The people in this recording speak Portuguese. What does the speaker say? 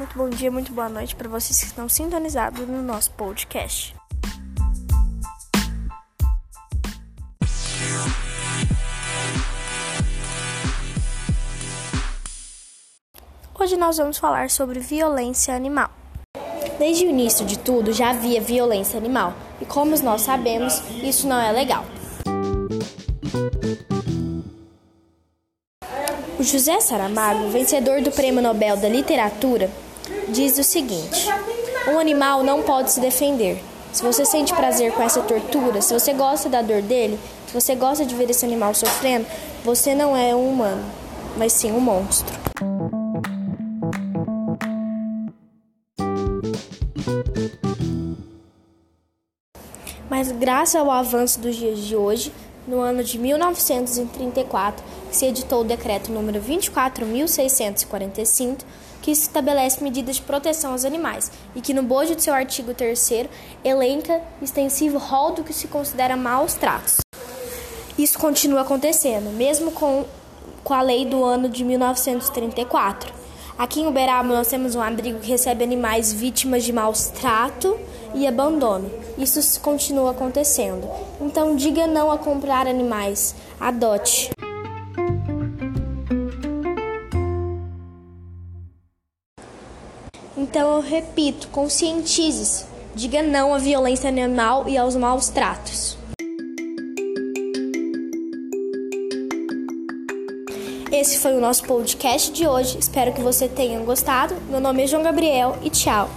muito bom dia, muito boa noite para vocês que estão sintonizados no nosso podcast. Hoje nós vamos falar sobre violência animal. Desde o início de tudo já havia violência animal, e como nós sabemos, isso não é legal. O José Saramago, vencedor do Prêmio Nobel da Literatura, diz o seguinte: Um animal não pode se defender. Se você sente prazer com essa tortura, se você gosta da dor dele, se você gosta de ver esse animal sofrendo, você não é um humano, mas sim um monstro. Mas graças ao avanço dos dias de hoje, no ano de 1934, se editou o decreto número 24.645, que estabelece medidas de proteção aos animais e que no bojo de seu artigo 3 elenca extensivo rol do que se considera maus tratos. Isso continua acontecendo, mesmo com, com a lei do ano de 1934. Aqui em Uberaba nós temos um abrigo que recebe animais vítimas de maus trato e abandono. Isso continua acontecendo. Então diga não a comprar animais. Adote. Então eu repito, conscientize-se. Diga não à violência animal e aos maus tratos. Esse foi o nosso podcast de hoje. Espero que você tenha gostado. Meu nome é João Gabriel e tchau.